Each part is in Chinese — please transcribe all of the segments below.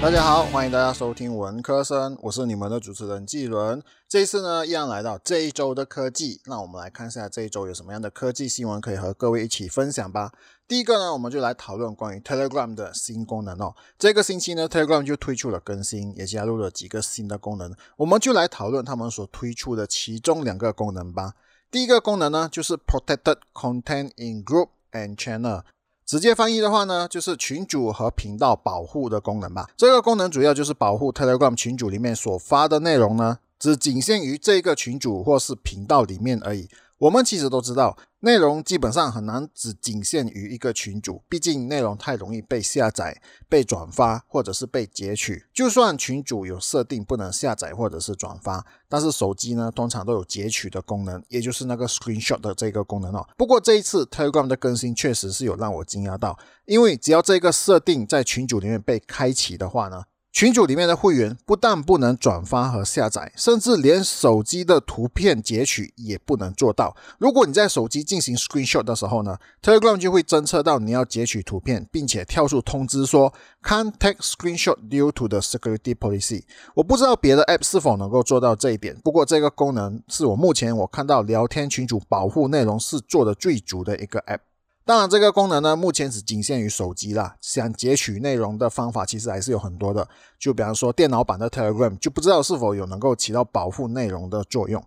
大家好，欢迎大家收听文科生，我是你们的主持人季伦。这一次呢，依然来到这一周的科技，那我们来看一下这一周有什么样的科技新闻可以和各位一起分享吧。第一个呢，我们就来讨论关于 Telegram 的新功能哦。这个星期呢，Telegram 就推出了更新，也加入了几个新的功能，我们就来讨论他们所推出的其中两个功能吧。第一个功能呢，就是 Protected Content in Group and Channel。直接翻译的话呢，就是群主和频道保护的功能吧。这个功能主要就是保护 Telegram 群组里面所发的内容呢，只仅限于这个群主或是频道里面而已。我们其实都知道，内容基本上很难只仅限于一个群组，毕竟内容太容易被下载、被转发或者是被截取。就算群主有设定不能下载或者是转发，但是手机呢通常都有截取的功能，也就是那个 screenshot 的这个功能哦。不过这一次 Telegram 的更新确实是有让我惊讶到，因为只要这个设定在群组里面被开启的话呢。群组里面的会员不但不能转发和下载，甚至连手机的图片截取也不能做到。如果你在手机进行 screenshot 的时候呢，Telegram 就会侦测到你要截取图片，并且跳出通知说 can't take screenshot due to the security policy。我不知道别的 app 是否能够做到这一点，不过这个功能是我目前我看到聊天群组保护内容是做的最足的一个 app。当然，这个功能呢，目前只仅限于手机啦。想截取内容的方法其实还是有很多的。就比方说，电脑版的 Telegram 就不知道是否有能够起到保护内容的作用。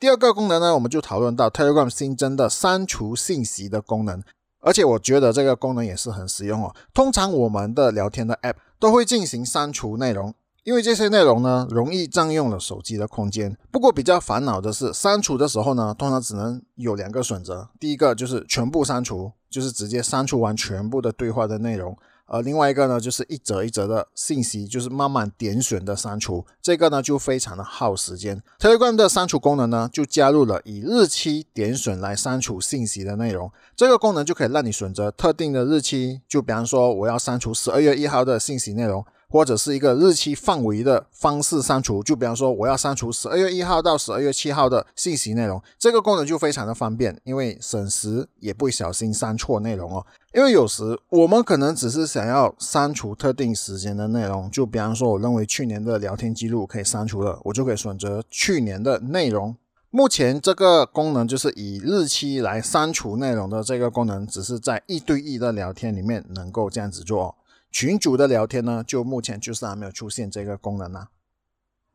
第二个功能呢，我们就讨论到 Telegram 新增的删除信息的功能，而且我觉得这个功能也是很实用哦。通常我们的聊天的 App 都会进行删除内容。因为这些内容呢，容易占用了手机的空间。不过比较烦恼的是，删除的时候呢，通常只能有两个选择。第一个就是全部删除，就是直接删除完全部的对话的内容；而另外一个呢，就是一则一则的信息，就是慢慢点选的删除。这个呢，就非常的耗时间。Telegram 的删除功能呢，就加入了以日期点选来删除信息的内容。这个功能就可以让你选择特定的日期，就比方说我要删除十二月一号的信息内容。或者是一个日期范围的方式删除，就比方说我要删除十二月一号到十二月七号的信息内容，这个功能就非常的方便，因为省时也不小心删错内容哦。因为有时我们可能只是想要删除特定时间的内容，就比方说我认为去年的聊天记录可以删除了，我就可以选择去年的内容。目前这个功能就是以日期来删除内容的这个功能，只是在一对一的聊天里面能够这样子做。群主的聊天呢，就目前就是还没有出现这个功能呢。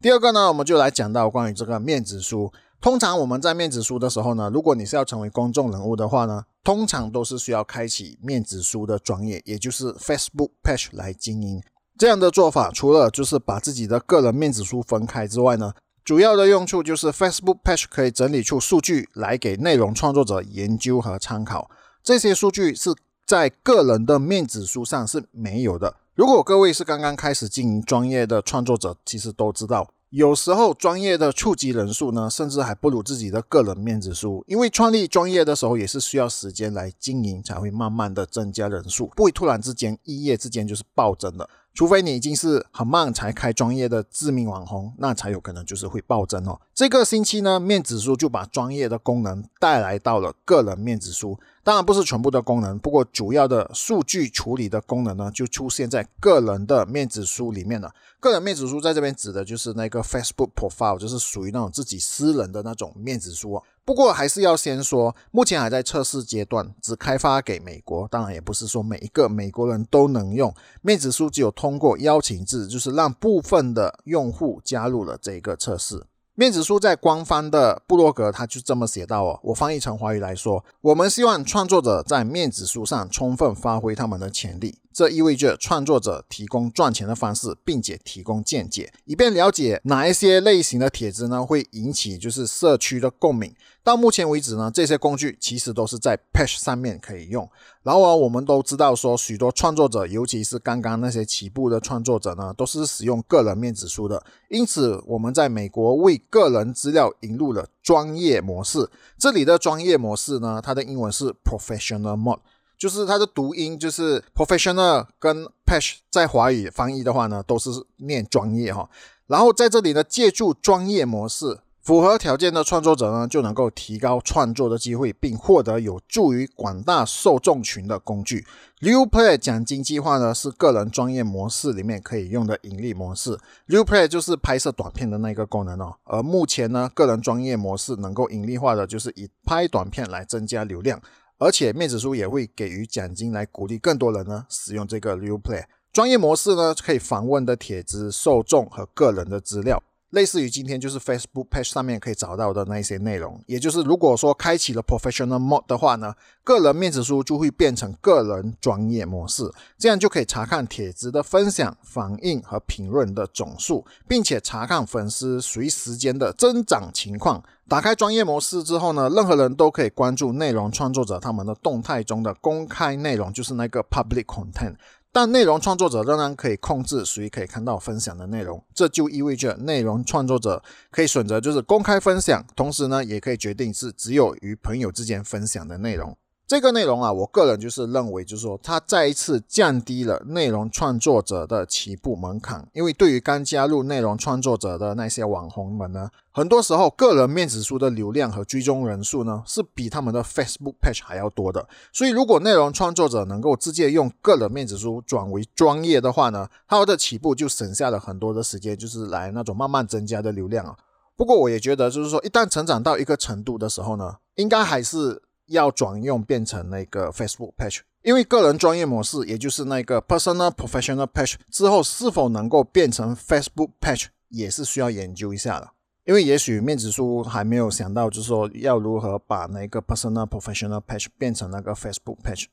第二个呢，我们就来讲到关于这个面子书。通常我们在面子书的时候呢，如果你是要成为公众人物的话呢，通常都是需要开启面子书的专业，也就是 Facebook Page 来经营。这样的做法，除了就是把自己的个人面子书分开之外呢，主要的用处就是 Facebook Page 可以整理出数据来给内容创作者研究和参考。这些数据是。在个人的面子书上是没有的。如果各位是刚刚开始经营专业的创作者，其实都知道，有时候专业的触及人数呢，甚至还不如自己的个人面子书。因为创立专业的时候也是需要时间来经营，才会慢慢的增加人数，不会突然之间一夜之间就是暴增的。除非你已经是很慢才开专业的知名网红，那才有可能就是会暴增哦。这个星期呢，面子书就把专业的功能带来到了个人面子书。当然不是全部的功能，不过主要的数据处理的功能呢，就出现在个人的面子书里面了。个人面子书在这边指的就是那个 Facebook profile，就是属于那种自己私人的那种面子书哦。不过还是要先说，目前还在测试阶段，只开发给美国。当然也不是说每一个美国人都能用面子书，只有通过邀请制，就是让部分的用户加入了这个测试。面子书在官方的部落格，他就这么写到哦，我翻译成华语来说，我们希望创作者在面子书上充分发挥他们的潜力。这意味着创作者提供赚钱的方式，并且提供见解，以便了解哪一些类型的帖子呢会引起就是社区的共鸣。到目前为止呢，这些工具其实都是在 Page 上面可以用。然后啊，我们都知道说，许多创作者，尤其是刚刚那些起步的创作者呢，都是使用个人面子书的。因此，我们在美国为个人资料引入了专业模式。这里的专业模式呢，它的英文是 Professional Mode。就是它的读音，就是 professional 跟 patch 在华语翻译的话呢，都是念专业哈。然后在这里呢，借助专业模式符合条件的创作者呢，就能够提高创作的机会，并获得有助于广大受众群的工具。New Play 奖金计划呢，是个人专业模式里面可以用的盈利模式。New Play 就是拍摄短片的那个功能哦。而目前呢，个人专业模式能够盈利化的，就是以拍短片来增加流量，而且面子书也会给予奖金来鼓励更多人呢使用这个 New Play 专业模式呢，可以访问的帖子受众和个人的资料。类似于今天就是 Facebook page 上面可以找到的那些内容，也就是如果说开启了 Professional Mode 的话呢，个人面子书就会变成个人专业模式，这样就可以查看帖子的分享、反应和评论的总数，并且查看粉丝随时间的增长情况。打开专业模式之后呢，任何人都可以关注内容创作者他们的动态中的公开内容，就是那个 Public Content。但内容创作者仍然可以控制谁可以看到分享的内容，这就意味着内容创作者可以选择就是公开分享，同时呢，也可以决定是只有与朋友之间分享的内容。这个内容啊，我个人就是认为，就是说，它再一次降低了内容创作者的起步门槛。因为对于刚加入内容创作者的那些网红们呢，很多时候个人面子书的流量和追踪人数呢，是比他们的 Facebook page 还要多的。所以，如果内容创作者能够直接用个人面子书转为专业的话呢，他的起步就省下了很多的时间，就是来那种慢慢增加的流量啊。不过，我也觉得，就是说，一旦成长到一个程度的时候呢，应该还是。要转用变成那个 Facebook Page，因为个人专业模式，也就是那个 Personal Professional Page 之后是否能够变成 Facebook Page，也是需要研究一下的。因为也许面子书还没有想到，就是说要如何把那个 Personal Professional Page 变成那个 Facebook Page。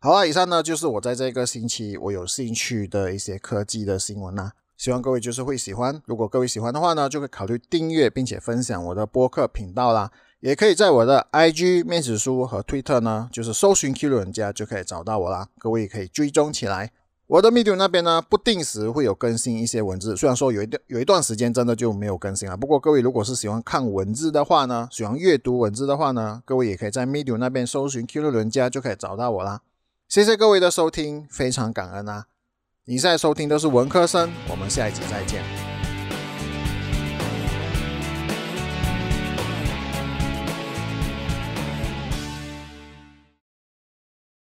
好了，以上呢就是我在这个星期我有兴趣的一些科技的新闻啦，希望各位就是会喜欢。如果各位喜欢的话呢，就会考虑订阅并且分享我的播客频道啦。也可以在我的 IG 面子书和 Twitter 呢，就是搜寻 Q 人家就可以找到我啦。各位也可以追踪起来。我的 Medium 那边呢，不定时会有更新一些文字，虽然说有一段有一段时间真的就没有更新了。不过各位如果是喜欢看文字的话呢，喜欢阅读文字的话呢，各位也可以在 Medium 那边搜寻 Q 人家就可以找到我啦。谢谢各位的收听，非常感恩啊！你现在收听的是文科生，我们下一集再见。